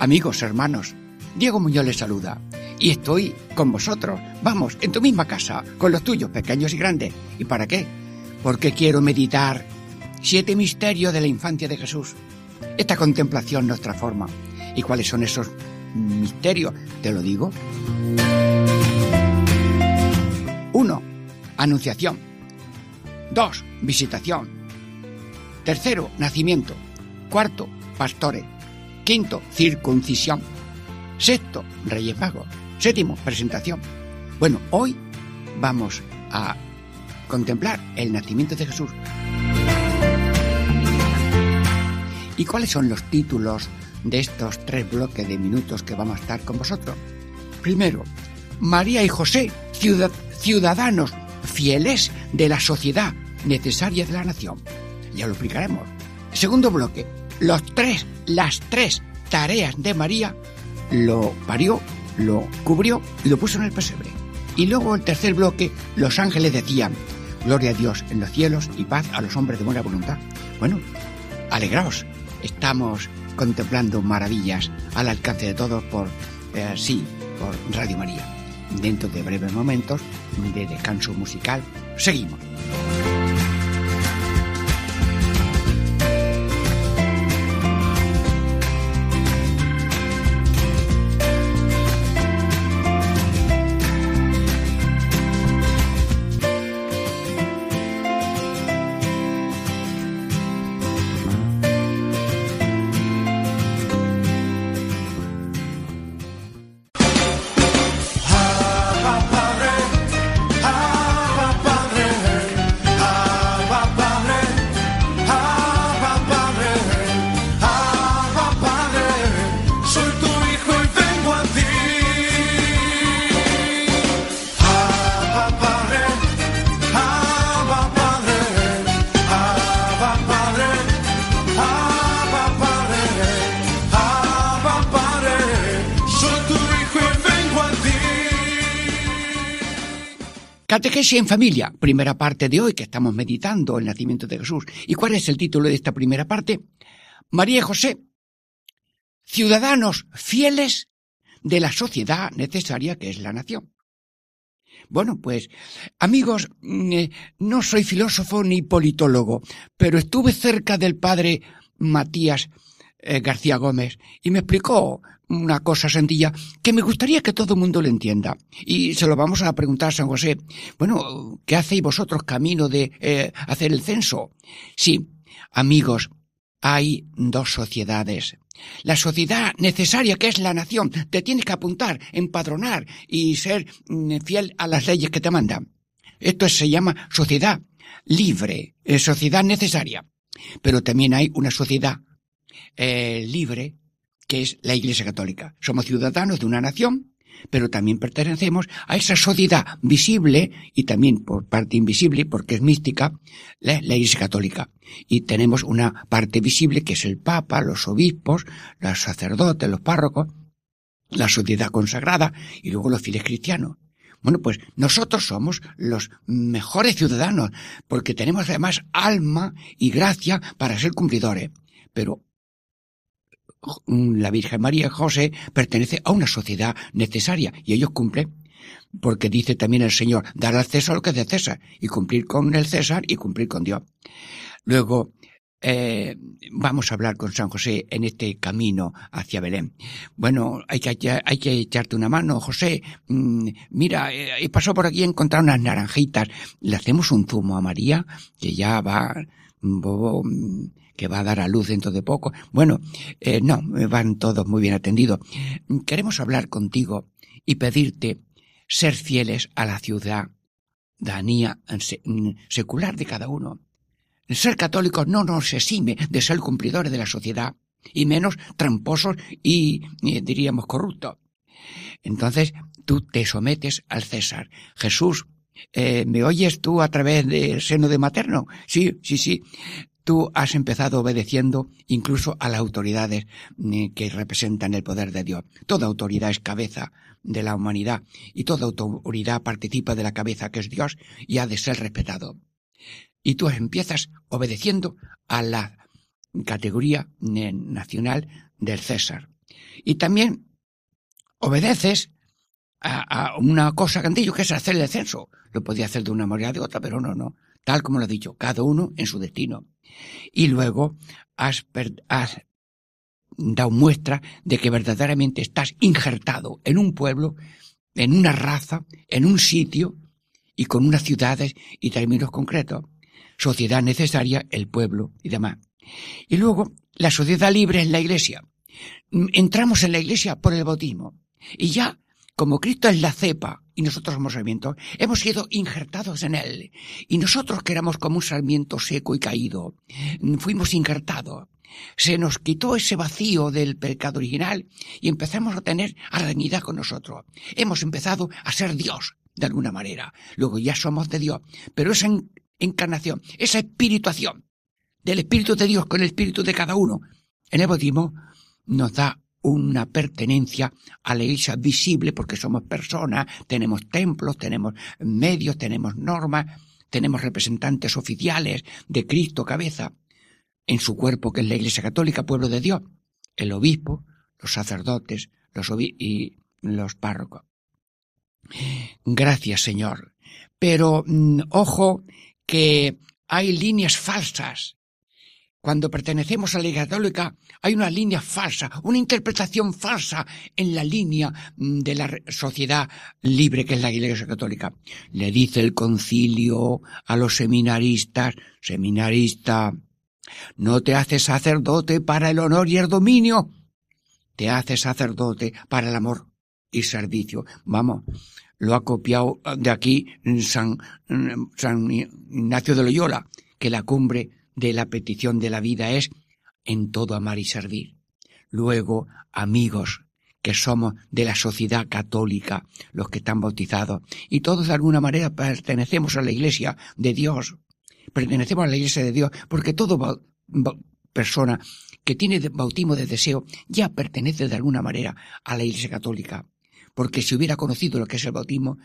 Amigos, hermanos, Diego Muñoz les saluda. Y estoy con vosotros, vamos, en tu misma casa, con los tuyos, pequeños y grandes. ¿Y para qué? Porque quiero meditar siete misterios de la infancia de Jesús. Esta contemplación nos transforma. ¿Y cuáles son esos misterios? Te lo digo. Uno, anunciación. Dos, visitación. Tercero, nacimiento. Cuarto, pastores. Quinto, circuncisión. Sexto, Reyes Magos. Séptimo, presentación. Bueno, hoy vamos a contemplar el nacimiento de Jesús. ¿Y cuáles son los títulos de estos tres bloques de minutos que vamos a estar con vosotros? Primero, María y José, ciudadanos fieles de la sociedad necesaria de la nación. Ya lo explicaremos. Segundo bloque, los tres, las tres tareas de María lo parió, lo cubrió y lo puso en el pesebre. Y luego el tercer bloque, los ángeles decían, gloria a Dios en los cielos y paz a los hombres de buena voluntad. Bueno, alegraos, estamos contemplando maravillas al alcance de todos por, eh, sí, por Radio María. Dentro de breves momentos de descanso musical, seguimos. Catequesis en familia, primera parte de hoy que estamos meditando el nacimiento de Jesús. ¿Y cuál es el título de esta primera parte? María José, ciudadanos fieles de la sociedad necesaria que es la nación. Bueno, pues, amigos, mm, eh, no soy filósofo ni politólogo, pero estuve cerca del padre Matías eh, García Gómez y me explicó una cosa sencilla que me gustaría que todo el mundo lo entienda. Y se lo vamos a preguntar a San José. Bueno, ¿qué hacéis vosotros camino de eh, hacer el censo? Sí, amigos, hay dos sociedades. La sociedad necesaria que es la nación. Te tienes que apuntar, empadronar y ser mm, fiel a las leyes que te mandan. Esto se llama sociedad libre, eh, sociedad necesaria. Pero también hay una sociedad eh, libre que es la Iglesia Católica. Somos ciudadanos de una nación, pero también pertenecemos a esa sociedad visible y también por parte invisible, porque es mística, la, la, Iglesia Católica. Y tenemos una parte visible que es el Papa, los obispos, los sacerdotes, los párrocos, la sociedad consagrada y luego los fieles cristianos. Bueno, pues nosotros somos los mejores ciudadanos, porque tenemos además alma y gracia para ser cumplidores. Pero la Virgen María José pertenece a una sociedad necesaria y ellos cumplen porque dice también el Señor, dar al César lo que es de César y cumplir con el César y cumplir con Dios. Luego, eh, vamos a hablar con San José en este camino hacia Belén. Bueno, hay que, echarte una mano, José. Mm, mira, he eh, pasado por aquí a encontrar unas naranjitas. Le hacemos un zumo a María, que ya va, bobo, mm, que va a dar a luz dentro de poco. Bueno, eh, no, van todos muy bien atendidos. Queremos hablar contigo y pedirte ser fieles a la ciudadanía secular de cada uno. Ser católicos no nos exime de ser cumplidores de la sociedad, y menos tramposos y, diríamos corruptos. Entonces, tú te sometes al César. Jesús, eh, ¿me oyes tú a través del seno de materno? Sí, sí, sí. Tú has empezado obedeciendo incluso a las autoridades eh, que representan el poder de Dios. Toda autoridad es cabeza de la humanidad y toda autoridad participa de la cabeza que es Dios y ha de ser respetado. Y tú empiezas obedeciendo a la categoría nacional del César. Y también obedeces a, una cosa cantillo que es hacer el censo. Lo podía hacer de una manera o de otra, pero no, no. Tal como lo he dicho, cada uno en su destino. Y luego has, has dado muestra de que verdaderamente estás injertado en un pueblo, en una raza, en un sitio y con unas ciudades y términos concretos. Sociedad necesaria, el pueblo y demás. Y luego, la sociedad libre en la iglesia. Entramos en la iglesia por el bautismo. Y ya, como Cristo es la cepa y nosotros somos sarmientos, hemos sido injertados en él. Y nosotros que éramos como un sarmiento seco y caído, fuimos injertados. Se nos quitó ese vacío del pecado original y empezamos a tener arenidad con nosotros. Hemos empezado a ser Dios, de alguna manera. Luego ya somos de Dios. Pero esa encarnación, esa espirituación del Espíritu de Dios con el Espíritu de cada uno en el bautismo nos da una pertenencia a la iglesia visible porque somos personas, tenemos templos, tenemos medios, tenemos normas, tenemos representantes oficiales de Cristo cabeza en su cuerpo que es la iglesia católica, pueblo de Dios, el obispo, los sacerdotes, los y los párrocos. Gracias, Señor. Pero mm, ojo que hay líneas falsas cuando pertenecemos a la Iglesia Católica hay una línea falsa, una interpretación falsa en la línea mm, de la sociedad libre que es la Iglesia Católica. Le dice el concilio a los seminaristas, seminarista, no te haces sacerdote para el honor y el dominio, te haces sacerdote para el amor y servicio. Vamos, lo ha copiado de aquí San, San Ignacio de Loyola, que la cumbre de la petición de la vida es en todo amar y servir. Luego, amigos, que somos de la sociedad católica, los que están bautizados, y todos de alguna manera pertenecemos a la iglesia de Dios, pertenecemos a la iglesia de Dios, porque toda persona que tiene bautismo de deseo ya pertenece de alguna manera a la iglesia católica, porque si hubiera conocido lo que es el bautismo,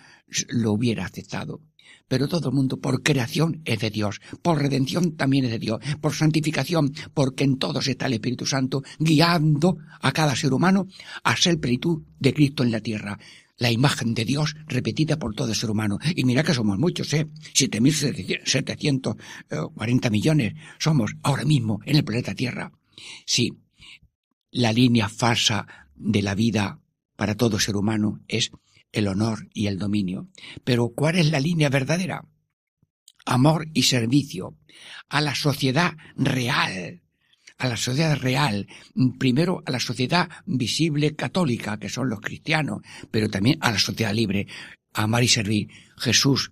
lo hubiera aceptado pero todo el mundo por creación es de Dios, por redención también es de Dios, por santificación, porque en todos está el Espíritu Santo guiando a cada ser humano a ser plenitud de Cristo en la tierra. La imagen de Dios repetida por todo ser humano. Y mira que somos muchos, ¿eh? 7.740 millones somos ahora mismo en el planeta Tierra. Sí, la línea falsa de la vida para todo ser humano es el honor y el dominio. Pero ¿cuál es la línea verdadera? Amor y servicio a la sociedad real, a la sociedad real, primero a la sociedad visible católica, que son los cristianos, pero también a la sociedad libre, amar y servir. Jesús,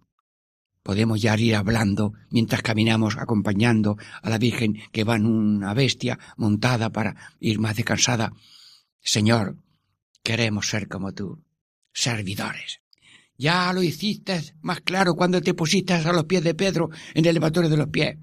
podemos ya ir hablando mientras caminamos acompañando a la Virgen que va en una bestia montada para ir más descansada. Señor, queremos ser como tú servidores. Ya lo hiciste más claro cuando te pusiste a los pies de Pedro en el elevatorio de los pies.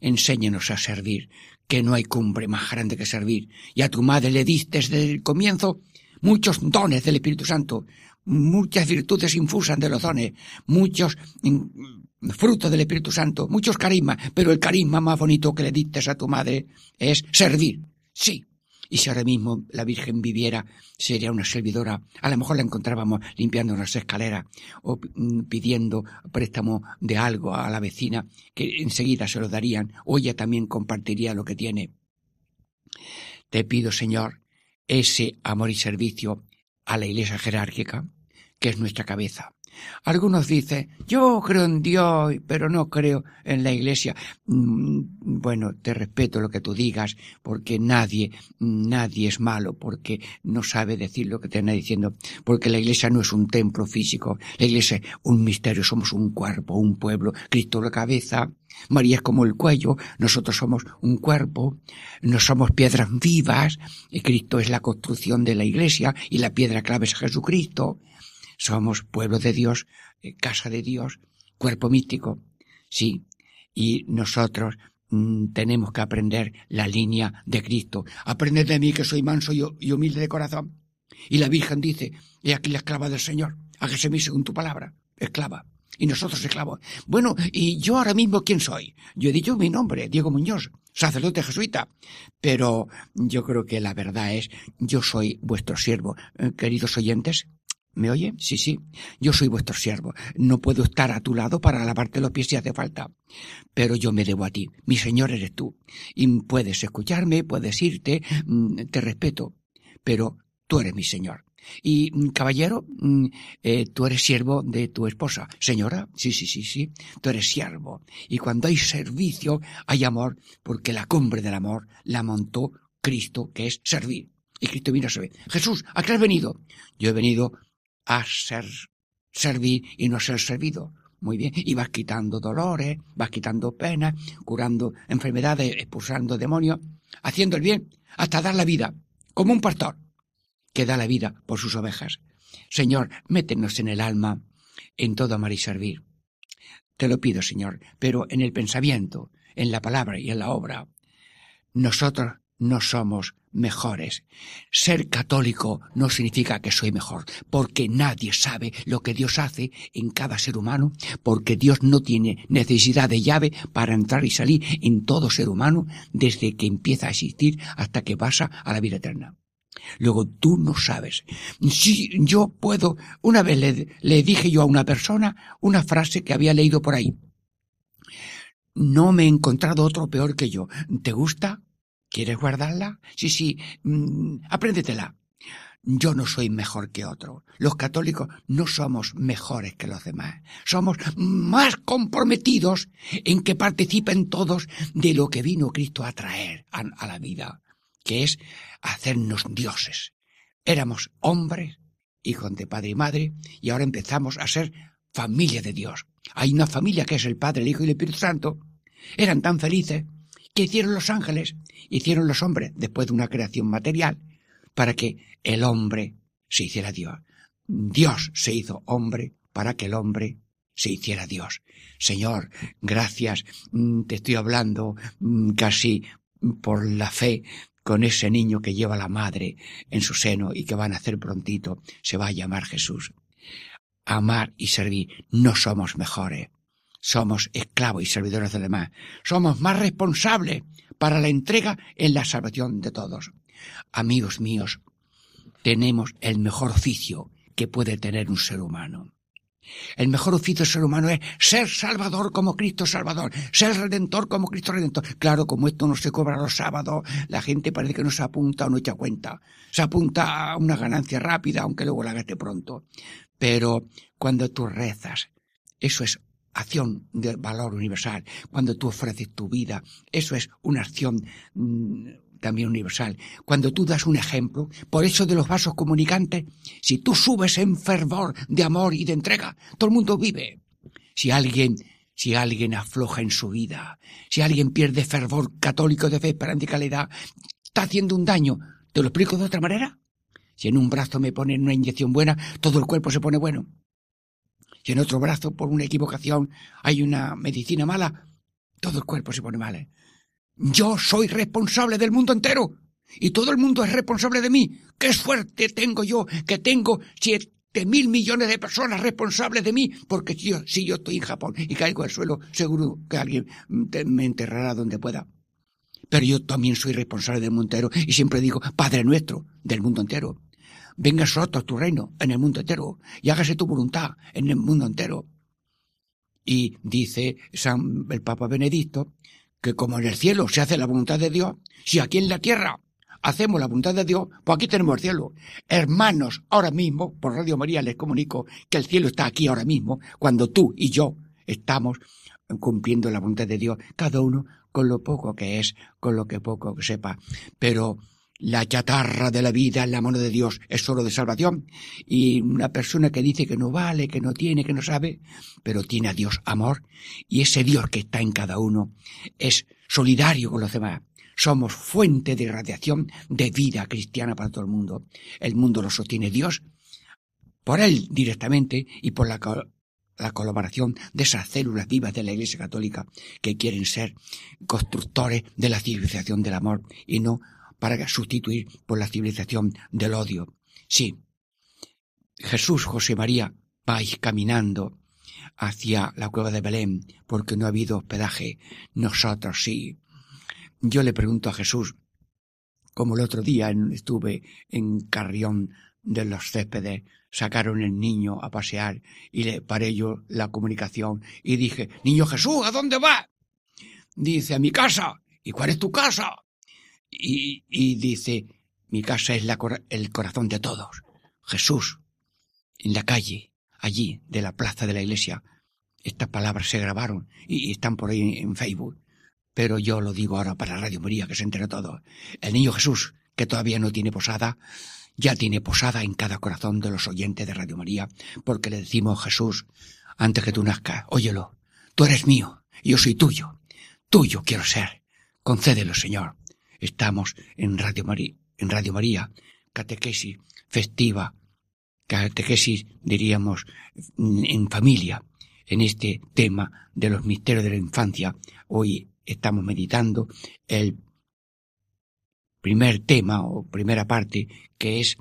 Enséñanos a servir, que no hay cumbre más grande que servir. Y a tu madre le diste desde el comienzo muchos dones del Espíritu Santo, muchas virtudes infusas de los dones, muchos mm, frutos del Espíritu Santo, muchos carismas, pero el carisma más bonito que le diste a tu madre es servir. Sí, y si ahora mismo la Virgen viviera, sería una servidora. A lo mejor la encontrábamos limpiando unas escaleras o mm, pidiendo préstamo de algo a la vecina, que enseguida se lo darían, o ella también compartiría lo que tiene. Te pido, Señor, ese amor y servicio a la Iglesia jerárquica, que es nuestra cabeza, Algunos dicen, yo creo en Dios, pero no creo en la iglesia. Mm, bueno, te respeto lo que tú digas, porque nadie, nadie es malo, porque no sabe decir lo que te está diciendo, porque la iglesia no es un templo físico, la iglesia es un misterio, somos un cuerpo, un pueblo, Cristo la cabeza, María es como el cuello, nosotros somos un cuerpo, no somos piedras vivas, y Cristo es la construcción de la iglesia, y la piedra clave es Jesucristo, somos pueblo de Dios, eh, casa de Dios, cuerpo místico. Sí, y nosotros mm, tenemos que aprender la línea de Cristo. Aprended de mí que soy manso y, humilde de corazón. Y la Virgen dice, he aquí la esclava del Señor, hágase mí según tu palabra, esclava. Y nosotros esclavos. Bueno, y yo ahora mismo, ¿quién soy? Yo he dicho mi nombre, Diego Muñoz, sacerdote jesuita. Pero yo creo que la verdad es, yo soy vuestro siervo. Eh, queridos oyentes, ¿Me oye? Sí, sí. Yo soy vuestro siervo. No puedo estar a tu lado para lavarte los pies si hace falta. Pero yo me debo a ti. Mi Señor eres tú. Y puedes escucharme, puedes irte, mm, te respeto. Pero tú eres mi Señor. Y, mm, caballero, mm, eh, tú eres siervo de tu esposa. Señora, sí, sí, sí, sí. Tú eres siervo. Y cuando hay servicio, hay amor, porque la cumbre del amor la montó Cristo, que es servir. Y Cristo vino a servir. Jesús, ¿a qué has venido? Yo he venido a ser servir y no ser servido. Muy bien. Y vas quitando dolores, vas quitando penas, curando enfermedades, expulsando demonios, haciendo el bien, hasta dar la vida, como un pastor que da la vida por sus ovejas. Señor, métenos en el alma, en todo amar y servir. Te lo pido, Señor, pero en el pensamiento, en la palabra y en la obra. Nosotros no somos mejores. Ser católico no significa que soy mejor, porque nadie sabe lo que Dios hace en cada ser humano, porque Dios no tiene necesidad de llave para entrar y salir en todo ser humano desde que empieza a existir hasta que pasa a la vida eterna. Luego tú no sabes. Si yo puedo, una vez le, dije yo a una persona una frase que había leído por ahí. No me he encontrado otro peor que yo. ¿Te gusta? ¿Quieres guardarla? Sí, sí, mm, apréndetela. Yo no soy mejor que otro. Los católicos no somos mejores que los demás. Somos más comprometidos en que participen todos de lo que vino Cristo a traer a, a la vida, que es hacernos dioses. Éramos hombres, hijos de padre y madre, y ahora empezamos a ser familia de Dios. Hay una familia que es el Padre, el Hijo y el Espíritu Santo. Eran tan felices que hicieron los ángeles, hicieron los hombres después de una creación material, para que el hombre se hiciera Dios. Dios se hizo hombre para que el hombre se hiciera Dios. Señor, gracias, mm, te estoy hablando mm, casi por la fe con ese niño que lleva la madre en su seno y que va a nacer prontito, se va a llamar Jesús. Amar y servir, no somos mejores, somos esclavos y servidores de demás. Somos más responsables para la entrega en la salvación de todos. Amigos míos, tenemos el mejor oficio que puede tener un ser humano. El mejor oficio del ser humano es ser salvador como Cristo salvador, ser redentor como Cristo redentor. Claro, como esto no se cobra los sábados, la gente parece que no se apunta o no echa cuenta. Se apunta a una ganancia rápida, aunque luego la gaste pronto. Pero cuando tú rezas, eso es acción de valor universal. Cuando tú ofreces tu vida, eso es una acción mm, también universal. Cuando tú das un ejemplo, por eso de los vasos comunicantes, si tú subes en fervor de amor y de entrega, todo el mundo vive. Si alguien, si alguien afloja en su vida, si alguien pierde fervor católico de fe, esperanza y calidad, está haciendo un daño. ¿Te lo explico de otra manera? Si en un brazo me ponen una inyección buena, todo el cuerpo se pone bueno y en otro brazo, por una equivocación, hay una medicina mala, todo el cuerpo se pone mal. ¿eh? Yo soy responsable del mundo entero y todo el mundo es responsable de mí. ¡Qué suerte tengo yo que tengo siete mil millones de personas responsables de mí! Porque si yo, si yo estoy en Japón y caigo al suelo, seguro que alguien me enterrará donde pueda. Pero yo también soy responsable del mundo entero y siempre digo, Padre nuestro, del mundo entero venga a tu reino en el mundo entero y hágase tu voluntad en el mundo entero. Y dice el Papa Benedicto que como en el cielo se hace la voluntad de Dios, si aquí en la tierra hacemos la voluntad de Dios, pues aquí tenemos el cielo. Hermanos, ahora mismo, por Radio María les comunico que el cielo está aquí ahora mismo, cuando tú y yo estamos cumpliendo la voluntad de Dios, cada uno con lo poco que es, con lo que poco que sepa. Pero la chatarra de la vida en la mano de Dios es solo de salvación. Y una persona que dice que no vale, que no tiene, que no sabe, pero tiene a Dios amor, y ese Dios que está en cada uno es solidario con los demás. Somos fuente de radiación de vida cristiana para todo el mundo. El mundo lo sostiene Dios por él directamente y por la, la colaboración de esas células vivas de la Iglesia Católica que quieren ser constructores de la civilización del amor y no para sustituir por la civilización del odio. Sí, Jesús, José María, vais caminando hacia la cueva de Belén porque no ha habido hospedaje. Nosotros sí. Yo le pregunto a Jesús, como el otro día estuve en Carrión de los céspedes, sacaron el niño a pasear y le paré yo la comunicación y dije, Niño Jesús, ¿a dónde va? Dice, a mi casa. ¿Y cuál es tu casa? Y, dice, mi casa es la, el corazón de todos. Jesús, en la calle, allí, de la plaza de la iglesia, estas palabras se grabaron y, están por ahí en, Facebook. Pero yo lo digo ahora para Radio María, que se entere todo. El niño Jesús, que todavía no tiene posada, ya tiene posada en cada corazón de los oyentes de Radio María, porque le decimos Jesús, antes que tú nazcas, óyelo, tú eres mío, yo soy tuyo, tuyo quiero ser, concédelo, Señor. Estamos en Radio María, en Radio María, catequesis festiva, catequesis, diríamos, en familia, en este tema de los misterios de la infancia. Hoy estamos meditando el primer tema o primera parte que es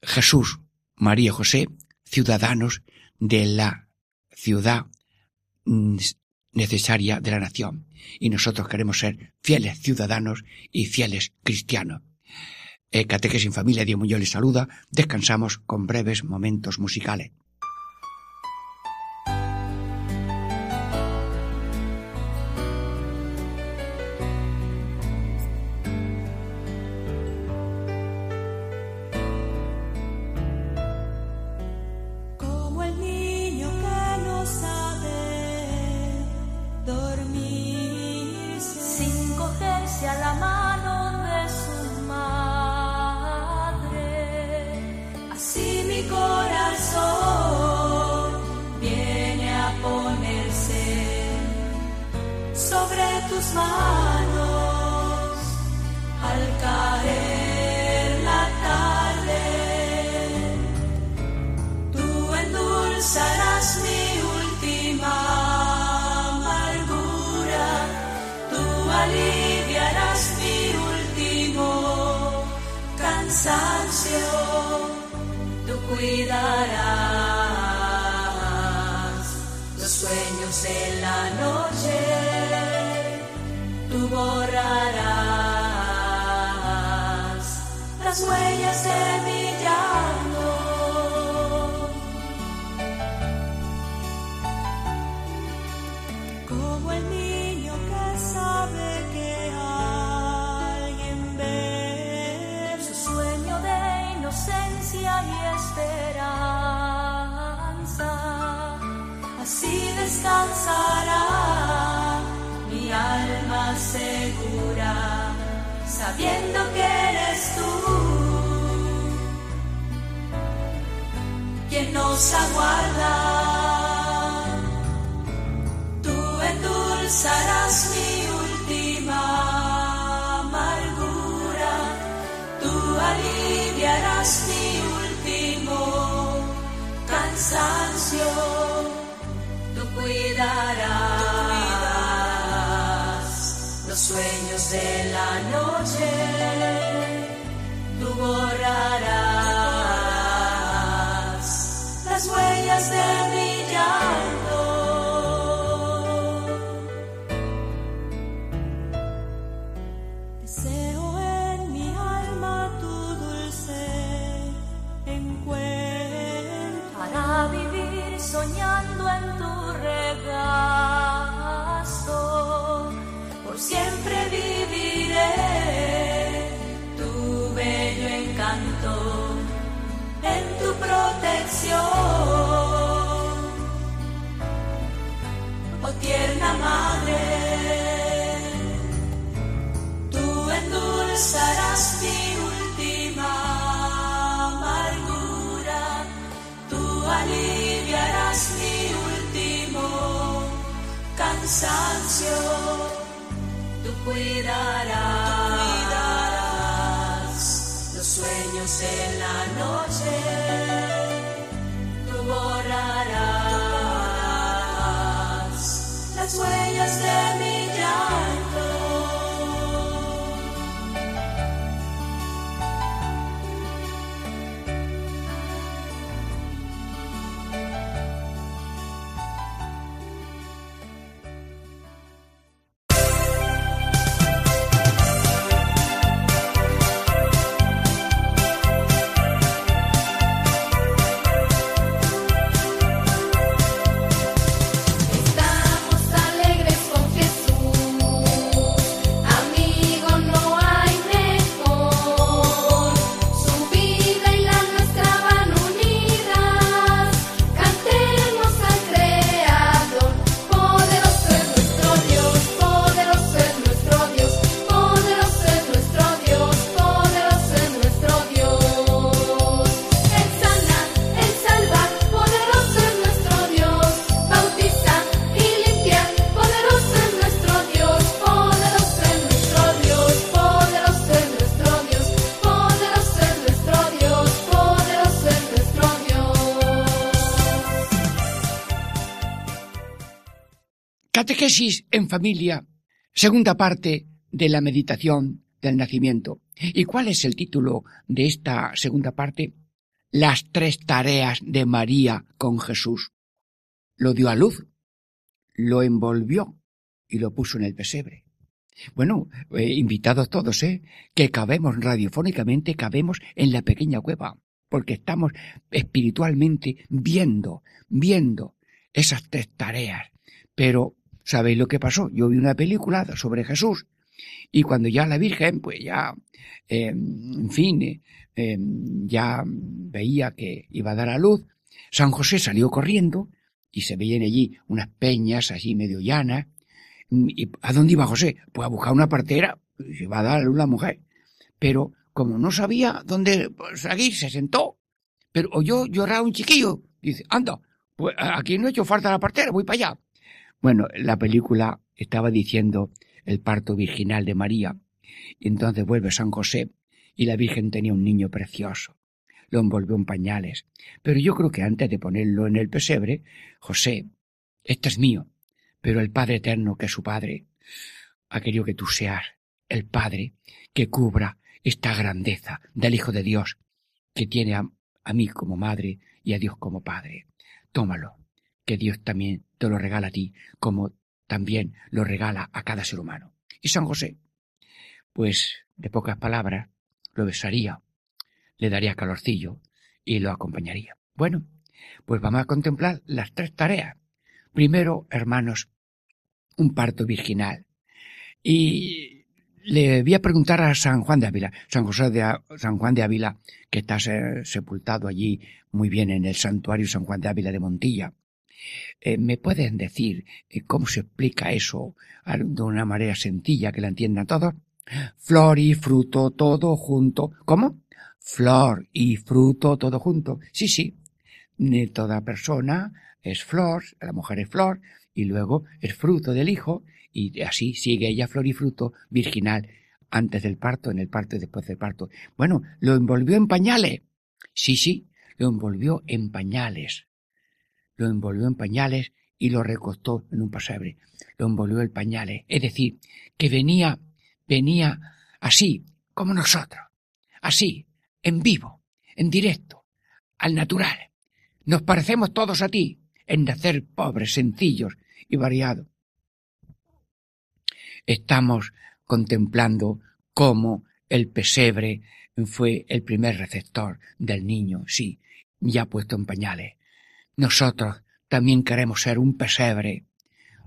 Jesús, María José, ciudadanos de la ciudad mm, necesaria de la nación. Y nosotros queremos ser fieles ciudadanos y fieles cristianos. Eh, Catequesis en Familia, Dios Muñoz les saluda. Descansamos con breves momentos musicales. en la noche, tú borrarás las huellas de mi cuidarás, los sueños en la noche, huellas de mi Catequesis en familia, segunda parte de la meditación del nacimiento. ¿Y cuál es el título de esta segunda parte? Las tres tareas de María con Jesús. Lo dio a luz, lo envolvió y lo puso en el pesebre. Bueno, eh, invitados todos, ¿eh? Que cabemos radiofónicamente, cabemos en la pequeña cueva, porque estamos espiritualmente viendo, viendo esas tres tareas. Pero, ¿sabéis lo que pasó? Yo vi una película sobre Jesús y cuando ya la Virgen, pues ya, eh, en fin, eh, ya veía que iba a dar a luz, San José salió corriendo y se veían allí unas peñas así medio llanas. ¿Y ¿A dónde iba José? Pues a buscar una partera, se va a dar a luz la mujer. Pero como no sabía dónde pues, aquí se sentó, pero oyó llorar a un chiquillo. Dice, anda, pues aquí no he hecho falta la partera, voy para allá. Bueno, la película estaba diciendo el parto virginal de María. Entonces vuelve San José y la Virgen tenía un niño precioso. Lo envolvió en pañales. Pero yo creo que antes de ponerlo en el pesebre, José, este es mío, pero el Padre Eterno, que es su Padre, ha querido que tú seas el Padre que cubra esta grandeza del Hijo de Dios, que tiene a mí como madre y a Dios como Padre. Tómalo, que Dios también lo regala a ti, como también lo regala a cada ser humano. Y San José, pues de pocas palabras, lo besaría, le daría calorcillo y lo acompañaría. Bueno, pues vamos a contemplar las tres tareas. Primero, hermanos, un parto virginal. Y le voy a preguntar a San Juan de Ávila, San José de San Juan de Ávila, que está se- sepultado allí muy bien en el santuario San Juan de Ávila de Montilla. Eh, ¿Me pueden decir eh, cómo se explica eso de una manera sencilla que la entiendan todos? Flor y fruto todo junto. ¿Cómo? Flor y fruto todo junto. Sí, sí. Toda persona es flor, la mujer es flor, y luego es fruto del hijo, y así sigue ella flor y fruto virginal antes del parto, en el parto y después del parto. Bueno, lo envolvió en pañales. Sí, sí, lo envolvió en pañales. Lo envolvió en pañales y lo recostó en un pesebre. Lo envolvió en pañales. Es decir, que venía, venía así, como nosotros. Así, en vivo, en directo, al natural. Nos parecemos todos a ti, en nacer pobres, sencillos y variados. Estamos contemplando cómo el pesebre fue el primer receptor del niño, sí, ya puesto en pañales. Nosotros también queremos ser un pesebre,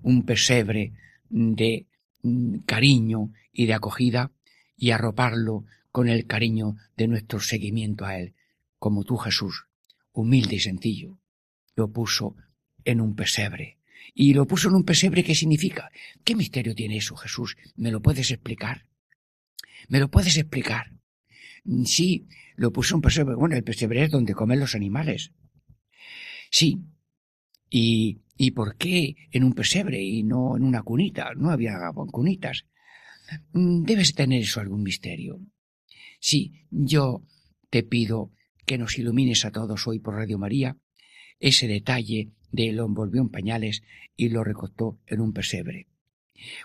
un pesebre de mm, cariño y de acogida y arroparlo con el cariño de nuestro seguimiento a Él, como tú Jesús, humilde y sencillo, lo puso en un pesebre. Y lo puso en un pesebre, ¿qué significa? ¿Qué misterio tiene eso, Jesús? ¿Me lo puedes explicar? ¿Me lo puedes explicar? Sí, lo puso en un pesebre. Bueno, el pesebre es donde comen los animales. Sí. ¿Y, ¿Y por qué en un pesebre y no en una cunita? No había cunitas. Mm, Debes tener eso algún misterio. Sí, yo te pido que nos ilumines a todos hoy por Radio María ese detalle de lo envolvió en pañales y lo recostó en un pesebre.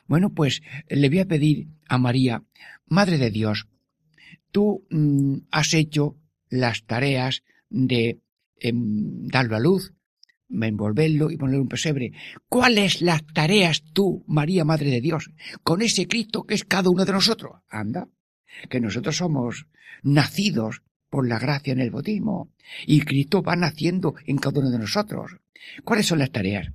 Bueno, pues le voy a pedir a María, Madre de Dios, tú mm, has hecho las tareas de em, darlo a luz, envolverlo y ponerlo en un pesebre. ¿Cuáles las tareas tú, María, Madre de Dios, con ese Cristo que es cada uno de nosotros? Anda, que nosotros somos nacidos por la gracia en el bautismo y Cristo va naciendo en cada uno de nosotros. ¿Cuáles son las tareas?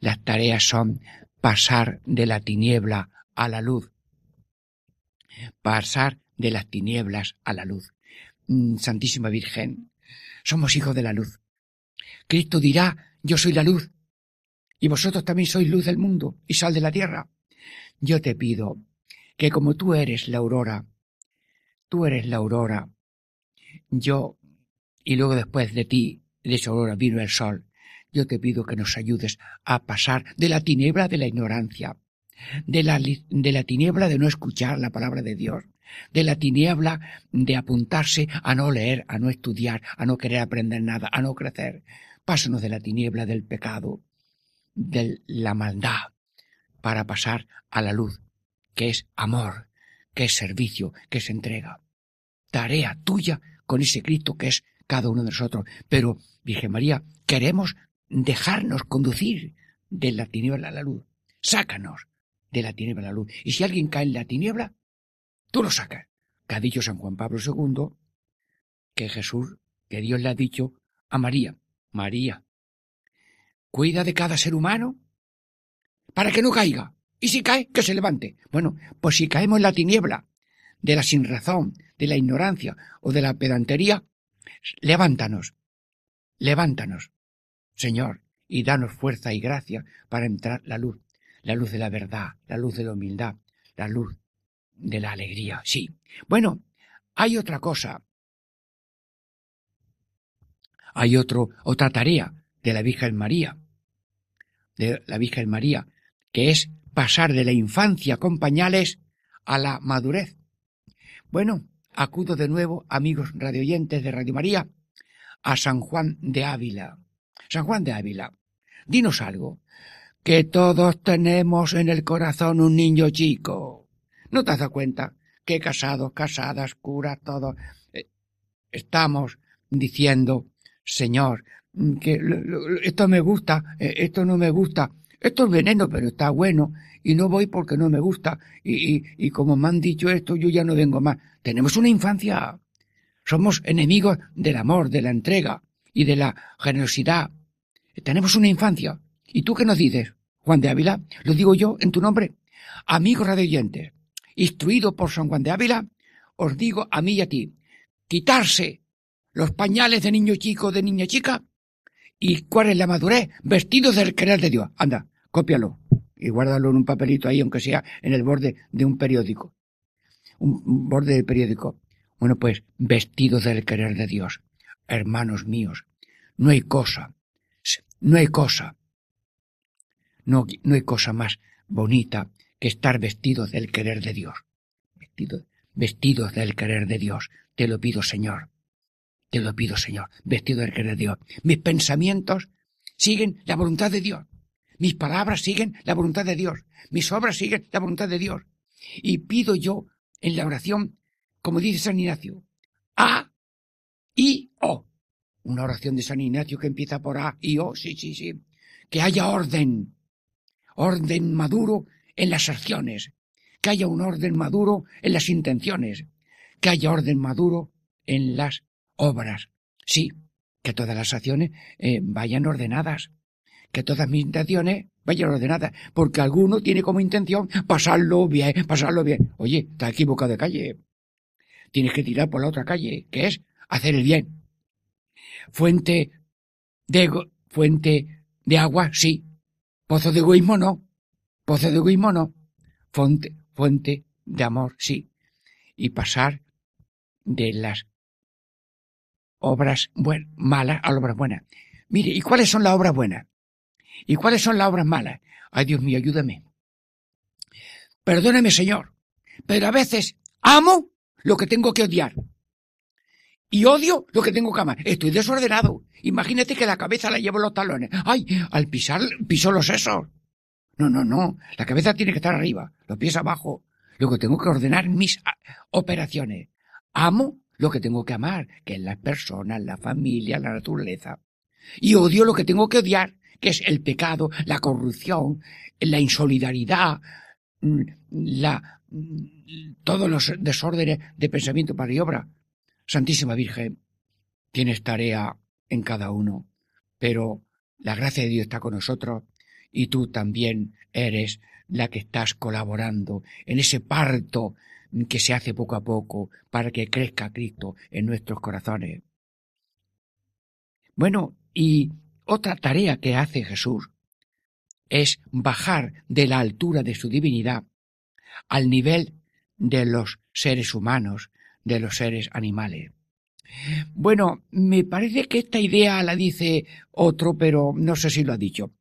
Las tareas son pasar de la tiniebla a la luz. Pasar de las tinieblas a la luz. Mm, Santísima Virgen, somos hijos de la luz. Cristo dirá, yo soy la luz, y vosotros también sois luz del mundo y sal de la tierra. Yo te pido que como tú eres la aurora, tú eres la aurora, yo, y luego después de ti, de esa aurora vino el sol, yo te pido que nos ayudes a pasar de la tiniebla de la ignorancia, de la, de la tiniebla de no escuchar la palabra de Dios, de la tiniebla de apuntarse a no leer, a no estudiar, a no querer aprender nada, a no crecer. Pásanos de la tiniebla del pecado, de la maldad, para pasar a la luz, que es amor, que es servicio, que es entrega. Tarea tuya con ese Cristo que es cada uno de nosotros. Pero, Virgen María, queremos dejarnos conducir de la tiniebla a la luz. Sácanos de la tiniebla a la luz. Y si alguien cae en la tiniebla, tú lo sacas. Que ha dicho San Juan Pablo II que Jesús, que Dios le ha dicho a María, María, cuida de cada ser humano para que no caiga. Y si cae, que se levante. Bueno, pues si caemos en la tiniebla de la sinrazón, de la ignorancia o de la pedantería, levántanos, levántanos, Señor, y danos fuerza y gracia para entrar la luz, la luz de la verdad, la luz de la humildad, la luz de la alegría. Sí. Bueno, hay otra cosa. Hay otro, otra tarea de la Virgen María, de la Virgen María, que es pasar de la infancia con pañales a la madurez. Bueno, acudo de nuevo, amigos radioyentes de Radio María, a San Juan de Ávila. San Juan de Ávila, dinos algo. Que todos tenemos en el corazón un niño chico. ¿No te has dado cuenta que casados, casadas, curas, todos eh, estamos diciendo, Señor, que esto me gusta, eh, esto no me gusta, esto es veneno, pero está bueno, y no voy porque no me gusta, y, y, y como me han dicho esto, yo ya no vengo más. Tenemos una infancia. Somos enemigos del amor, de la entrega y de la generosidad. Tenemos una infancia. ¿Y tú qué nos dices, Juan de Ávila? Lo digo yo en tu nombre. Amigos radioyentes, instruido por San Juan de Ávila, os digo a mí y a ti, quitarse los pañales de niño chico, de niña chica, y cuál es la madurez, vestidos del querer de Dios. Anda, cópialo y guárdalo en un papelito ahí, aunque sea en el borde de un periódico. Un, borde del periódico. Bueno, pues, vestidos del querer de Dios. Hermanos míos, no hay cosa, no hay cosa, no, no hay cosa más bonita que estar vestidos del querer de Dios. Vestidos, vestidos del querer de Dios. Te lo pido, Señor. Te lo pido, Señor. Vestido del querer de Dios. Mis pensamientos siguen la voluntad de Dios. Mis palabras siguen la voluntad de Dios. Mis obras siguen la voluntad de Dios. Y pido yo en la oración, como dice San Ignacio, A, I, O. Una oración de San Ignacio que empieza por A y O, sí, sí, sí. Que haya orden. Orden maduro en las acciones. Que haya un orden maduro en las intenciones. Que haya orden maduro en las obras. Sí, que todas las acciones eh, vayan ordenadas. Que todas mis intenciones vayan ordenadas. Porque alguno tiene como intención pasarlo bien, pasarlo bien. Oye, está equivocado de calle. Tienes que tirar por la otra calle, que es hacer el bien. Fuente de, fuente de agua, sí. Pozo de egoísmo, no. Pozo de egoísmo, no. Fuente, fuente de amor, sí. Y pasar de las obras malas a las obras buenas. Mire, ¿y cuáles son las obras buenas? ¿Y cuáles son las obras malas? Ay, Dios mío, ayúdame. Perdóneme, Señor, pero a veces amo lo que tengo que odiar. Y odio lo que tengo que amar. Estoy desordenado. Imagínate que la cabeza la llevo los talones. Ay, al pisar, piso los sesos. No, no, no. La cabeza tiene que estar arriba, los pies abajo. Luego tengo que ordenar mis ah, operaciones. Amo lo que tengo que amar, que es las personas, la familia, la naturaleza. Y odio lo que tengo que odiar, que es el pecado, la corrupción, la insolidaridad, mm, la, mm, todos los desórdenes de pensamiento, para y obra. Santísima Virgen, tienes tarea en cada uno, pero la gracia de Dios está con nosotros y tú también eres la que estás colaborando en ese parto que se hace poco a poco para que crezca Cristo en nuestros corazones. Bueno, y otra tarea que hace Jesús es bajar de la altura de su divinidad al nivel de los seres humanos, de los seres animales. Bueno, me parece que esta idea la dice otro, pero no sé si lo ha dicho.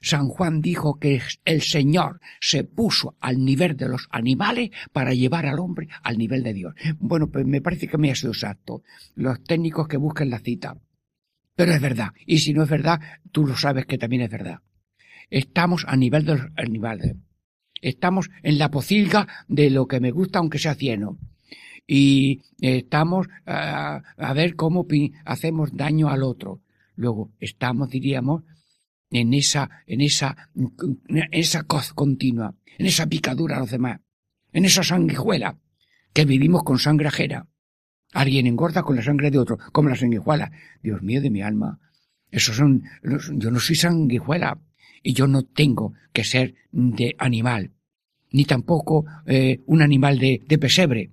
San Juan dijo que el Señor se puso al nivel de los animales para llevar al hombre al nivel de Dios. Bueno, pues me parece que me ha sido exacto. Los técnicos que busquen la cita. Pero es verdad. Y si no es verdad, tú lo sabes que también es verdad. Estamos a nivel de los animales. Estamos en la pocilga de lo que me gusta aunque sea cieno. Y estamos ah, a ver cómo hacemos daño al otro. Luego estamos, diríamos, en esa, en esa, en esa coz continua, en esa picadura a los demás, en esa sanguijuela que vivimos con sangre ajena. Alguien engorda con la sangre de otro, como la sanguijuela. Dios mío de mi alma. Esos son, yo no soy sanguijuela y yo no tengo que ser de animal, ni tampoco eh, un animal de, de pesebre.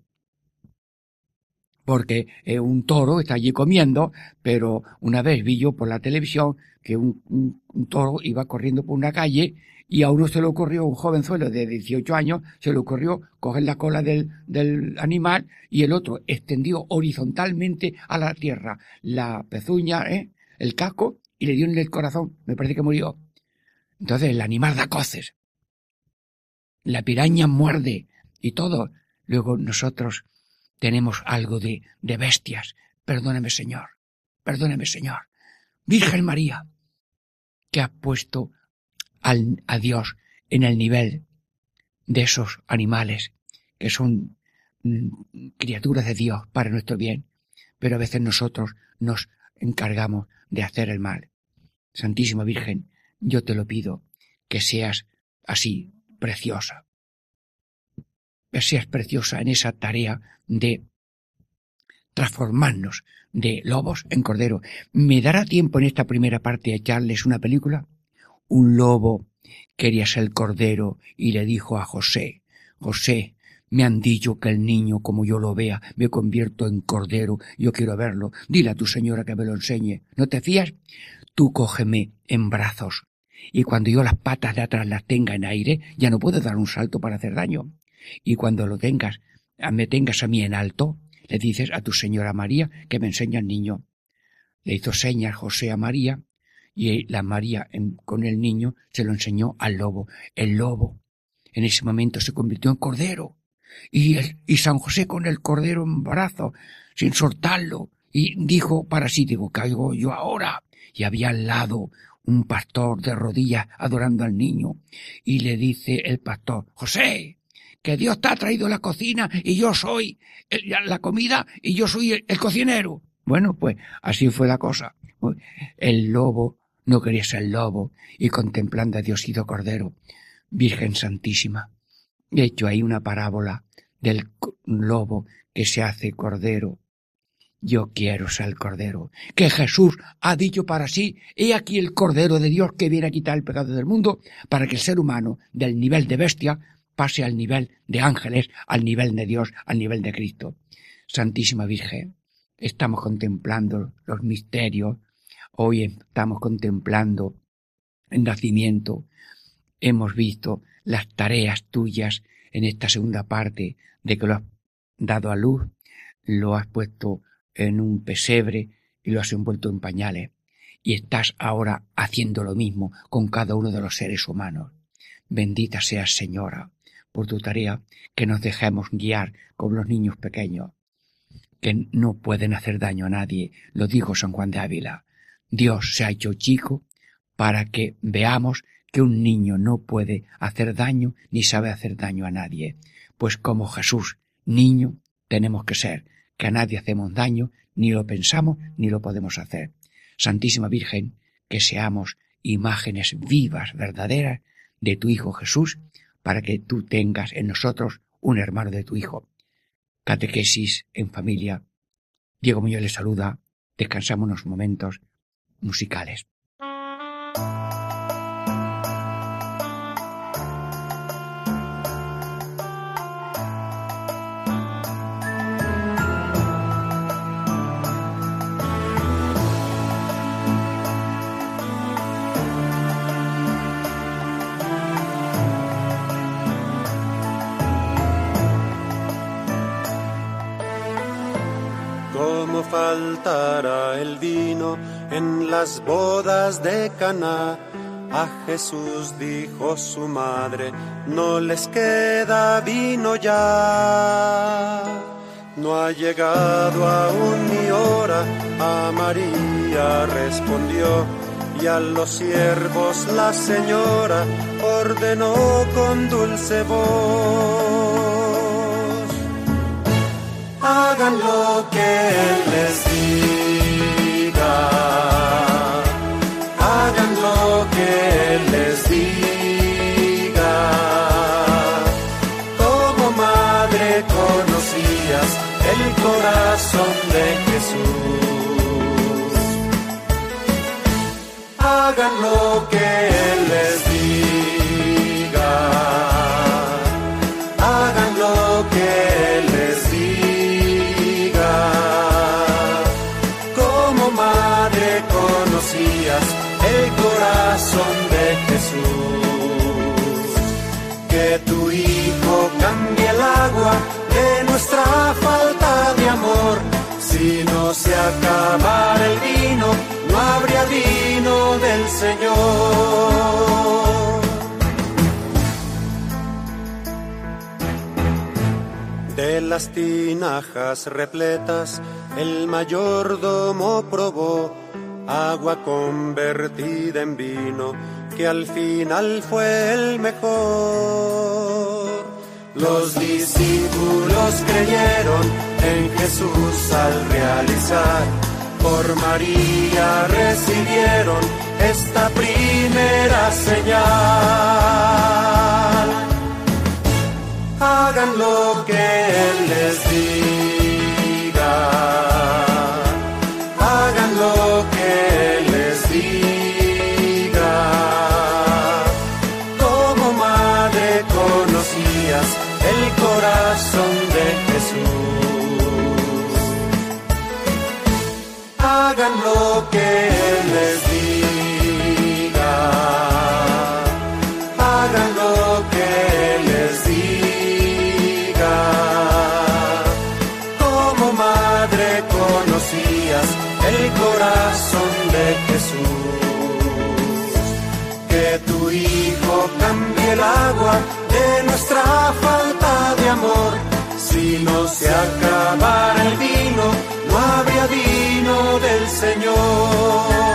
Porque eh, un toro está allí comiendo, pero una vez vi yo por la televisión que un, toro iba corriendo por una calle y a uno se le ocurrió, un jovenzuelo de 18 años, se le ocurrió coger la cola del, del animal y el otro extendió horizontalmente a la tierra la pezuña, ¿eh? el casco, y le dio en el corazón. Me parece que murió. Entonces el animal da coces. La piraña muerde y todo. Luego nosotros tenemos algo de, de bestias. Perdóneme, Señor. Perdóneme, Señor. Virgen María, que ha puesto al, a Dios en el nivel de esos animales que son mm, criaturas de Dios para nuestro bien, pero a veces nosotros nos encargamos de hacer el mal. Santísima Virgen, yo te lo pido, que seas así, preciosa. Seas preciosa en esa tarea de transformarnos de lobos en cordero. ¿Me dará tiempo en esta primera parte a echarles una película? Un lobo quería ser cordero y le dijo a José, José, me han dicho que el niño, como yo lo vea, me convierto en cordero, yo quiero verlo. Dile a tu señora que me lo enseñe. ¿No te fías? Tú cógeme en brazos. Y cuando yo las patas de atrás las tenga en aire, ya no puedo dar un salto para hacer daño. Y cuando lo tengas, me tengas a mí en alto, le dices a tu señora María que me enseña al niño. Le hizo señas José a María y la María con el niño se lo enseñó al lobo. El lobo en ese momento se convirtió en cordero y, y San José con el cordero en brazo sin soltarlo y dijo para sí, digo, caigo yo ahora. Y había al lado un pastor de rodillas adorando al niño y le dice el pastor, José, que Dios te ha traído la cocina y yo soy la comida y yo soy el, cocinero. Bueno, pues así fue la cosa. El lobo no quería ser lobo y contemplando a Dios hizo cordero. Virgen Santísima. He hecho ahí una parábola del lobo que se hace cordero. Yo quiero ser el cordero. Que Jesús ha dicho para sí, he aquí el cordero de Dios que viene a quitar el pecado del mundo para que el ser humano del nivel de bestia pase al nivel de ángeles, al nivel de Dios, al nivel de Cristo. Santísima Virgen, estamos contemplando los misterios, hoy estamos contemplando el nacimiento, hemos visto las tareas tuyas en esta segunda parte de que lo has dado a luz, lo has puesto en un pesebre y lo has envuelto en pañales. Y estás ahora haciendo lo mismo con cada uno de los seres humanos. Bendita seas, Señora, por tu tarea, que nos dejemos guiar como los niños pequeños, que no pueden hacer daño a nadie, lo dijo San Juan de Ávila. Dios se ha hecho chico para que veamos que un niño no puede hacer daño ni sabe hacer daño a nadie. Pues como Jesús, niño, tenemos que ser, que a nadie hacemos daño, ni lo pensamos, ni lo podemos hacer. Santísima Virgen, que seamos imágenes vivas, verdaderas, de tu Hijo Jesús, para que tú tengas en nosotros un hermano de tu Hijo. Catequesis en familia. Diego Muñoz les saluda. Descansamos unos momentos musicales. ¿Cómo faltará el vino en las bodas de Caná? A Jesús dijo su madre, no les queda vino ya. No ha llegado aún mi hora, a María respondió, y a los siervos la señora ordenó con dulce voz hagan lo que Él les diga. Hagan lo que Él les diga. Como madre conocías el corazón de Jesús. Hagan lo que Él les se acabara el vino, no habría vino del Señor. De las tinajas repletas, el mayordomo probó agua convertida en vino, que al final fue el mejor. Los discípulos creyeron en Jesús al realizar, por María recibieron esta primera señal hagan lo que Él les diga. De nuestra falta de amor. Si no se acabara el vino, no habría vino del Señor.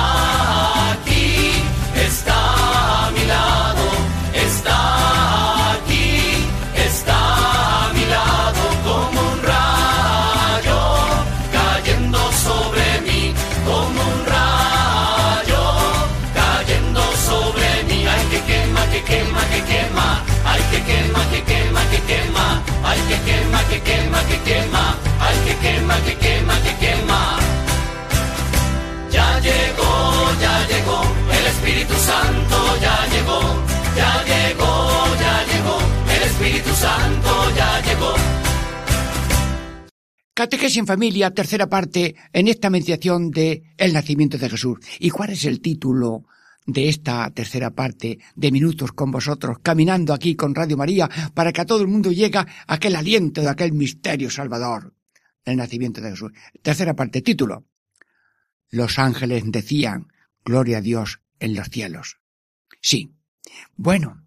Espíritu Santo ya llegó, ya llegó, ya llegó. El Espíritu Santo ya llegó. Catequesis en familia, tercera parte, en esta meditación de el nacimiento de Jesús. ¿Y cuál es el título de esta tercera parte de Minutos con vosotros, caminando aquí con Radio María, para que a todo el mundo llegue aquel aliento de aquel misterio salvador, el nacimiento de Jesús? Tercera parte, título. Los ángeles decían, Gloria a Dios en los cielos. Sí. Bueno.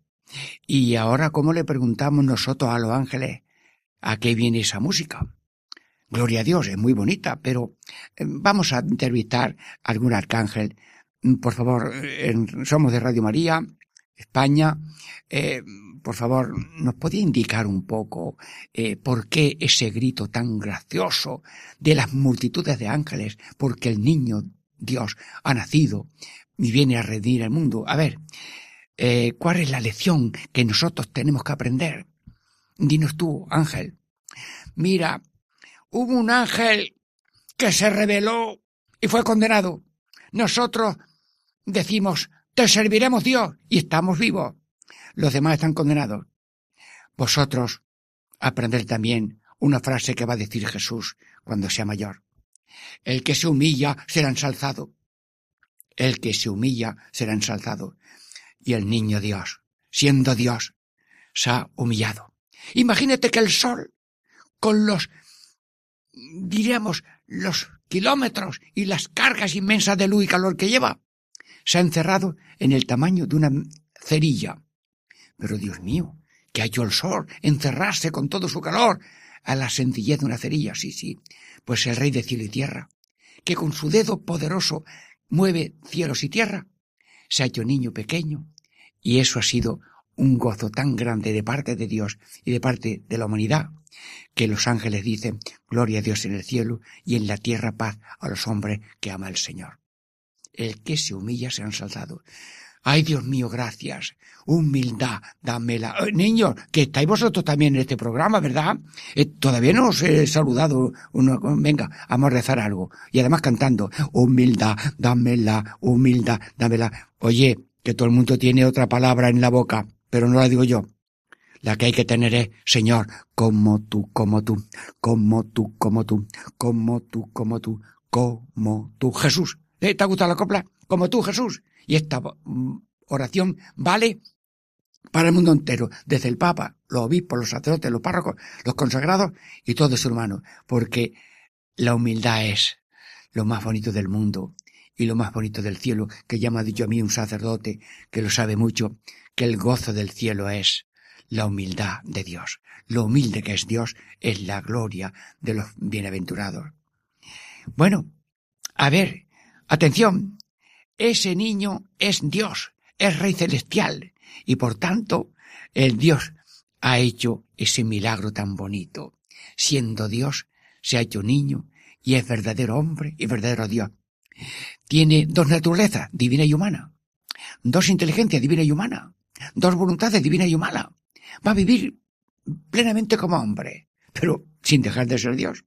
Y ahora, ¿cómo le preguntamos nosotros a los ángeles a qué viene esa música? Gloria a Dios, es muy bonita, pero eh, vamos a entrevistar a algún arcángel. Mm, Por favor, eh, somos de Radio María, España. eh, por favor, ¿nos podía indicar un poco por qué ese grito tan gracioso de las multitudes de ángeles? Porque el niño Dios ha nacido y viene a redimir el mundo. A ver, eh, ¿cuál es la lección que nosotros tenemos que aprender? Dinos tú, ángel. Mira, hubo un ángel que se rebeló y fue condenado. Nosotros decimos, te serviremos Dios y estamos vivos. Los demás están condenados. Vosotros aprender también una frase que va a decir Jesús cuando sea mayor. El que se humilla será ensalzado. El que se humilla será ensalzado. Y el niño Dios, siendo Dios, se ha humillado. Imagínate que el sol, con los, diríamos, los kilómetros y las cargas inmensas de luz y calor que lleva, se ha encerrado en el tamaño de una cerilla. Pero Dios mío, que ha hecho el sol encerrarse con todo su calor a la sencillez de una cerilla, sí, sí. Pues el Rey de cielo y tierra, que con su dedo poderoso mueve cielos y tierra, se ha hecho niño pequeño, y eso ha sido un gozo tan grande de parte de Dios y de parte de la humanidad, que los ángeles dicen, gloria a Dios en el cielo y en la tierra paz a los hombres que ama el Señor. El que se humilla se ha ensalzado. Ay, Dios mío, gracias. Humildad, dámela. Eh, niños, que estáis vosotros también en este programa, ¿verdad? Eh, todavía no os he saludado. Venga, vamos a rezar algo. Y además cantando, humildad, dámela, humildad, dámela. Oye, que todo el mundo tiene otra palabra en la boca, pero no la digo yo. La que hay que tener es, Señor, como tú, como tú, como tú, como tú, como tú, como tú, como tú. Jesús, ¿eh? ¿te ha gustado la copla? Como tú, Jesús. Y esta mm, oración vale para el mundo entero, desde el Papa, los obispos, los sacerdotes, los párrocos, los consagrados y todo ser humano, porque la humildad es lo más bonito del mundo y lo más bonito del cielo, que ya me ha dicho a mí un sacerdote que lo sabe mucho, que el gozo del cielo es la humildad de Dios. Lo humilde que es Dios es la gloria de los bienaventurados. Bueno, a ver, atención, ese niño es Dios, es Rey Celestial, y por tanto, el Dios ha hecho ese milagro tan bonito. Siendo Dios, se ha hecho niño y es verdadero hombre y verdadero Dios. Tiene dos naturalezas, divina y humana. Dos inteligencias, divina y humana. Dos voluntades, divina y humana. Va a vivir plenamente como hombre, pero sin dejar de ser Dios.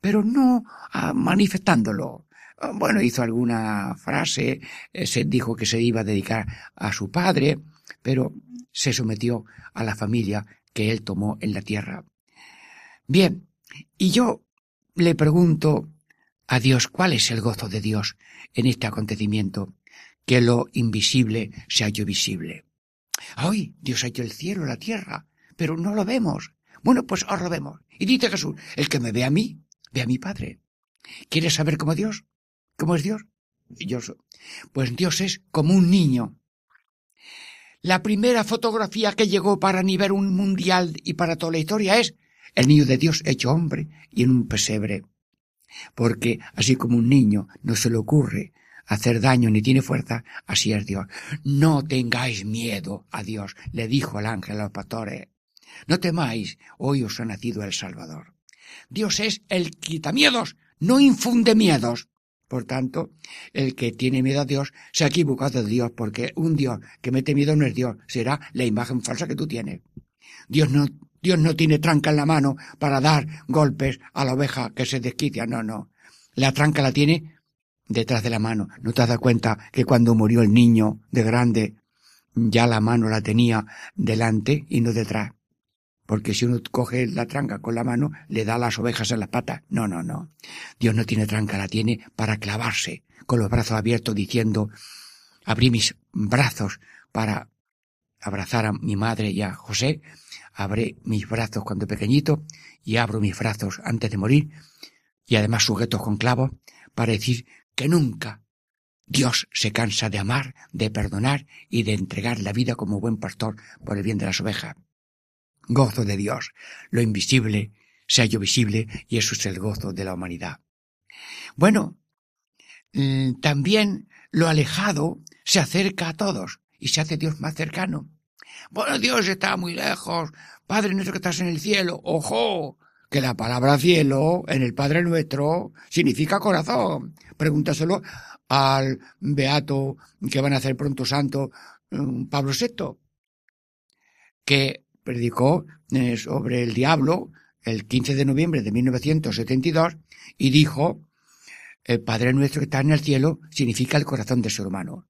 Pero no ah, manifestándolo. Ah, Bueno, hizo alguna frase, eh, se dijo que se iba a dedicar a su padre, pero se sometió a la familia que él tomó en la tierra. Bien, y yo le pregunto a Dios cuál es el gozo de Dios en este acontecimiento, que lo invisible se ha hecho visible. Hoy Dios ha hecho el cielo, la tierra, pero no lo vemos. Bueno, pues ahora lo vemos. Y dice Jesús, el que me ve a mí, ve a mi Padre. ¿Quieres saber cómo Dios? ¿Cómo es Dios? Soy. Pues Dios es como un niño. La primera fotografía que llegó para nivel un mundial y para toda la historia es el niño de Dios hecho hombre y en un pesebre. Porque así como un niño no se le ocurre hacer daño ni tiene fuerza, así es Dios. No tengáis miedo a Dios, le dijo el ángel a los pastores. No temáis, hoy os ha nacido el Salvador. Dios es el quitamiedos, no infunde miedos. Por tanto, el que tiene miedo a Dios se ha equivocado de Dios, porque un Dios que mete miedo no es Dios, será la imagen falsa que tú tienes. Dios no, Dios no tiene tranca en la mano para dar golpes a la oveja que se desquicia, no, no. La tranca la tiene detrás de la mano. ¿No te has dado cuenta que cuando murió el niño de grande, ya la mano la tenía delante y no detrás? Porque si uno coge la tranca con la mano, le da las ovejas en las patas. No, no, no. Dios no tiene tranca, la tiene para clavarse, con los brazos abiertos, diciendo, abrí mis brazos para abrazar a mi madre y a José, abrí mis brazos cuando pequeñito y abro mis brazos antes de morir, y además sujetos con clavos, para decir que nunca Dios se cansa de amar, de perdonar y de entregar la vida como buen pastor por el bien de las ovejas. Gozo de Dios, lo invisible se halló visible y eso es el gozo de la humanidad. Bueno, mm, también lo alejado se acerca a todos y se hace Dios más cercano. Bueno, Dios está muy lejos. Padre nuestro que estás en el cielo. ¡Ojo! Que la palabra cielo en el Padre nuestro significa corazón. Pregúntaselo al beato que van a hacer pronto santo mm, Pablo VI, que predicó eh, sobre el diablo el 15 de noviembre de 1972 y dijo, el Padre nuestro que está en el cielo significa el corazón del ser humano.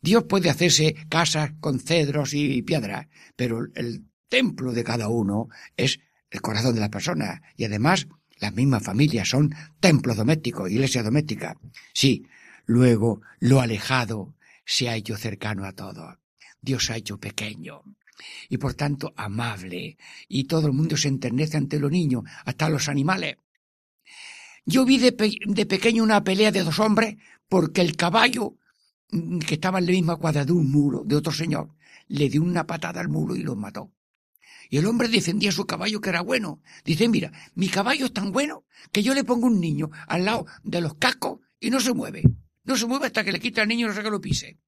Dios puede hacerse casas con cedros y piedras, pero el templo de cada uno es el corazón de la persona y además las mismas familias son templos domésticos, iglesia doméstica. Sí, luego lo alejado se ha hecho cercano a todo. Dios se ha hecho pequeño y por tanto amable y todo el mundo se enternece ante los niños, hasta los animales. Yo vi de, pe- de pequeño una pelea de dos hombres porque el caballo mm, que estaba en la misma cuadra de un muro de otro señor le dio una patada al muro y lo mató. Y el hombre defendía a su caballo que era bueno. Dice, mira, mi caballo es tan bueno que yo le pongo un niño al lado de los cascos y no se mueve. No se mueve hasta que le quita al niño y no sé que lo pise.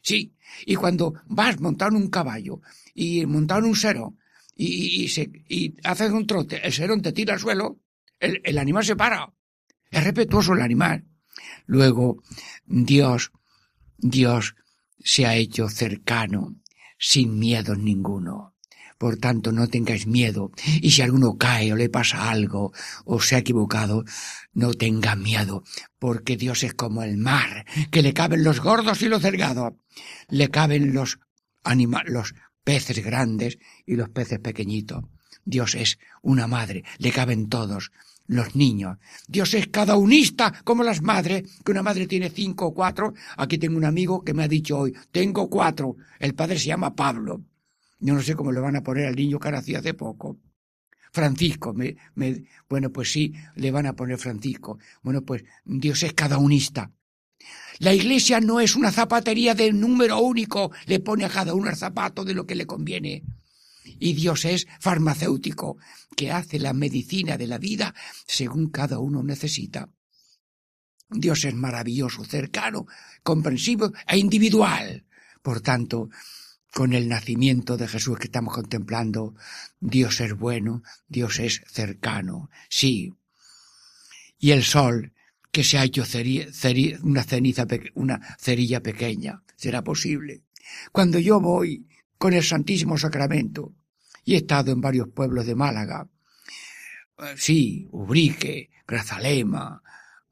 Sí, y cuando vas montando un caballo y montando un serón y, se, y haces un trote, el serón te tira al suelo, el, el animal se para. Es respetuoso el animal. Luego, Dios, Dios se ha hecho cercano, sin miedo ninguno. Por tanto, no tengáis miedo. Y si alguno cae o le pasa algo o se ha equivocado, no tenga miedo, porque Dios es como el mar, que le caben los gordos y los delgados. Le caben los anima los peces grandes y los peces pequeñitos. Dios es una madre, le caben todos los niños. Dios es cada unista como las madres, que una madre tiene cinco o cuatro. Aquí tengo un amigo que me ha dicho hoy, tengo cuatro. El padre se llama Pablo. Yo no sé cómo le van a poner al niño que hace poco. Francisco, me, me, bueno, pues sí, le van a poner Francisco. Bueno, pues Dios es cada unista. La iglesia no es una zapatería de número único, le pone a cada uno el zapato de lo que le conviene. Y Dios es farmacéutico, que hace la medicina de la vida según cada uno necesita. Dios es maravilloso, cercano, comprensivo e individual. Por tanto, con el nacimiento de Jesús que estamos contemplando, Dios es bueno, Dios es cercano, sí. Y el sol, que se ha hecho una ceniza, una cerilla pequeña, será posible. Cuando yo voy con el Santísimo Sacramento, y he estado en varios pueblos de Málaga, eh, sí, Ubrique, Grazalema,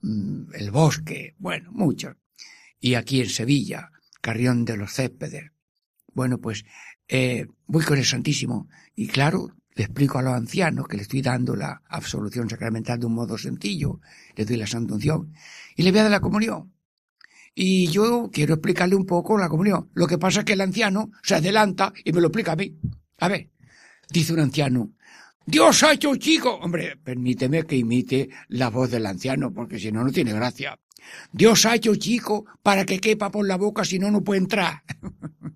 mm, El Bosque, bueno, muchos, y aquí en Sevilla, Carrión de los Céspedes, bueno, pues eh, voy con el Santísimo y claro, le explico a los ancianos que le estoy dando la absolución sacramental de un modo sencillo, le doy la santa unción y le voy a dar la comunión. Y yo quiero explicarle un poco la comunión. Lo que pasa es que el anciano se adelanta y me lo explica a mí. A ver, dice un anciano, Dios ha hecho chico. Hombre, permíteme que imite la voz del anciano, porque si no, no tiene gracia. Dios ha hecho chico para que quepa por la boca, si no, no puede entrar.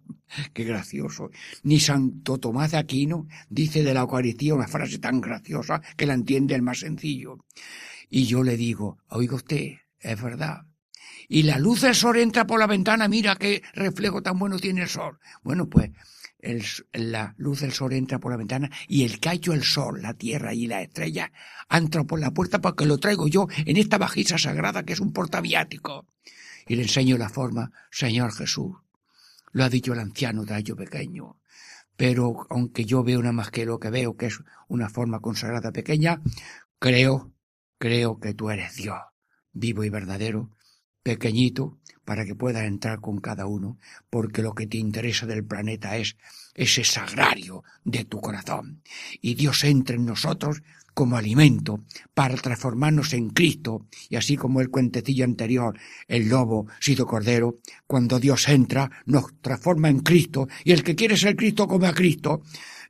Qué gracioso. Ni Santo Tomás de Aquino dice de la Eucaristía una frase tan graciosa que la entiende el más sencillo. Y yo le digo, oiga usted, es verdad. Y la luz del sol entra por la ventana, mira qué reflejo tan bueno tiene el sol. Bueno, pues la luz del sol entra por la ventana y el hecho el sol, la tierra y la estrella ha entrado por la puerta porque lo traigo yo en esta bajisa sagrada que es un portaviático. Y le enseño la forma, Señor Jesús. Lo ha dicho el anciano año pequeño. Pero aunque yo veo nada más que lo que veo, que es una forma consagrada pequeña, creo, creo que tú eres Dios, vivo y verdadero, pequeñito, para que puedas entrar con cada uno, porque lo que te interesa del planeta es ese sagrario de tu corazón. Y Dios entra en nosotros como alimento para transformarnos en Cristo, y así como el cuentecillo anterior, el lobo sido cordero, cuando Dios entra, nos transforma en Cristo, y el que quiere ser Cristo come a Cristo.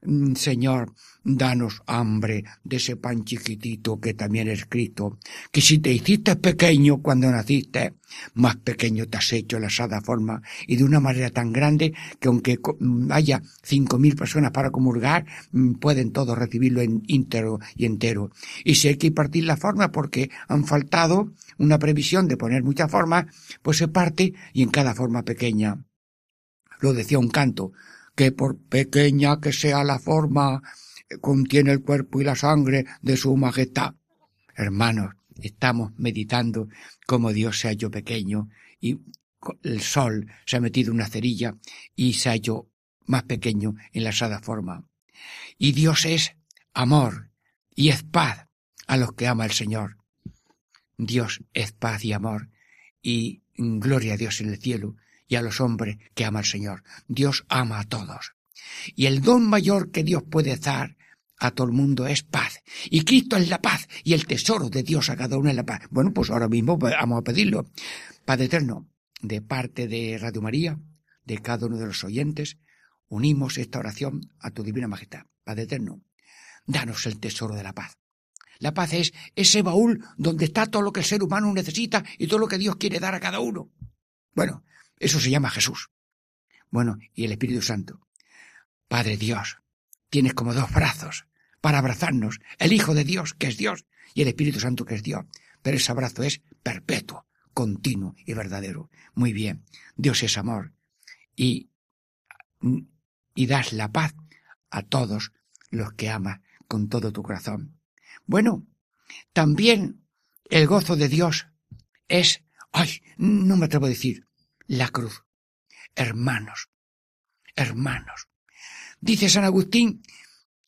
Mm, Señor, danos hambre de ese pan chiquitito que también es Cristo, que si te hiciste pequeño cuando naciste, más pequeño te has hecho la sada forma y de una manera tan grande que aunque mm, haya cinco mil personas para comulgar, mm, pueden todos recibirlo en íntegro y entero. Y si hay que partir la forma porque han faltado una previsión de poner muchas formas, pues se parte y en cada forma pequeña. Lo decía un canto, que por pequeña que sea la forma, eh, contiene el cuerpo y la sangre de su majestad. Hermanos, estamos meditando cómo Dios se ha hecho pequeño y el sol se ha metido una cerilla y se ha hecho más pequeño en la sada forma. Y Dios es amor y es paz a los que ama el Señor. Dios es paz y amor y gloria a Dios en el cielo y a los hombres que ama el Señor. Dios ama a todos. Y el don mayor que Dios puede dar a todo el mundo es paz. Y Cristo es la paz y el tesoro de Dios a cada uno es la paz. Bueno, pues ahora mismo vamos a pedirlo. Padre Eterno, de parte de Radio María, de cada uno de los oyentes, unimos esta oración a tu divina majestad. Padre Eterno, danos el tesoro de la paz. La paz es ese baúl donde está todo lo que el ser humano necesita y todo lo que Dios quiere dar a cada uno. Bueno, eso se llama Jesús. Bueno, y el Espíritu Santo. Padre Dios, tienes como dos brazos para abrazarnos, el Hijo de Dios, que es Dios, y el Espíritu Santo, que es Dios. Pero ese abrazo es perpetuo, continuo y verdadero. Muy bien, Dios es amor. Y, y das la paz a todos los que amas con todo tu corazón. Bueno, también el gozo de Dios es, ay, no me atrevo a decir, la cruz. Hermanos, hermanos. Dice San Agustín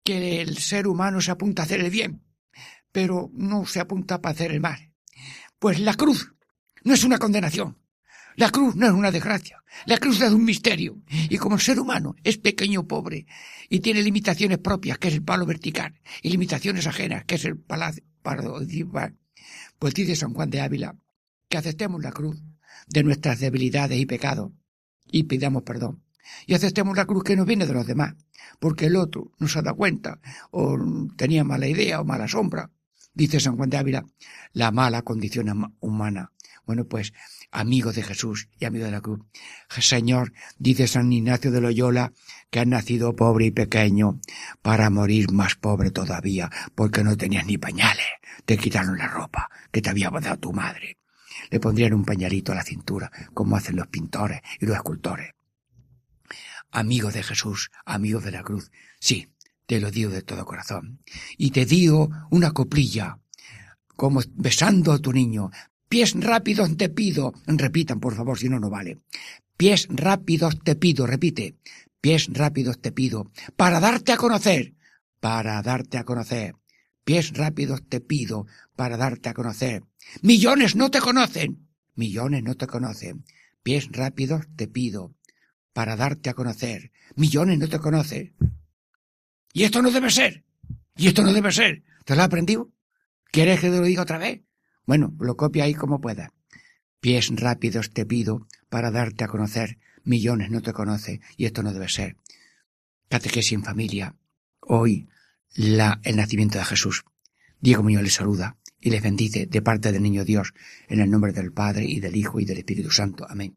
que el ser humano se apunta a hacer el bien, pero no se apunta para hacer el mal. Pues la cruz no es una condenación. La cruz no es una desgracia. La cruz es un misterio. Y como el ser humano es pequeño, pobre, y tiene limitaciones propias, que es el palo vertical, y limitaciones ajenas, que es el palacio, pues dice San Juan de Ávila que aceptemos la cruz de nuestras debilidades y pecados y pidamos perdón. Y aceptemos la cruz que nos viene de los demás, porque el otro no se ha dado cuenta, o tenía mala idea o mala sombra. Dice San Juan de Ávila, la mala condición humana. Bueno, pues, amigo de Jesús y amigo de la cruz. Señor, dice San Ignacio de Loyola, que has nacido pobre y pequeño para morir más pobre todavía, porque no tenías ni pañales. Te quitaron la ropa que te había dado tu madre. Le pondrían un pañalito a la cintura, como hacen los pintores y los escultores. Amigo de Jesús, amigo de la cruz, sí, te lo digo de todo corazón. Y te digo una coplilla, como besando a tu niño. Pies rápidos te pido. Repitan, por favor, si no, no vale. Pies rápidos te pido, repite. Pies rápidos te pido. Para darte a conocer. Para darte a conocer. Pies rápidos te pido. Para darte a conocer. Millones no te conocen. Millones no te conocen. Pies rápidos te pido. Para darte a conocer. Millones no te conocen. Y esto no debe ser. Y esto no debe ser. ¿Te lo has aprendido? ¿Quieres que te lo diga otra vez? Bueno, lo copia ahí como pueda. Pies rápidos te pido para darte a conocer. Millones no te conoce y esto no debe ser. Catequesis en familia. Hoy, la, el nacimiento de Jesús. Diego Muñoz les saluda y les bendice de parte del Niño Dios en el nombre del Padre y del Hijo y del Espíritu Santo. Amén.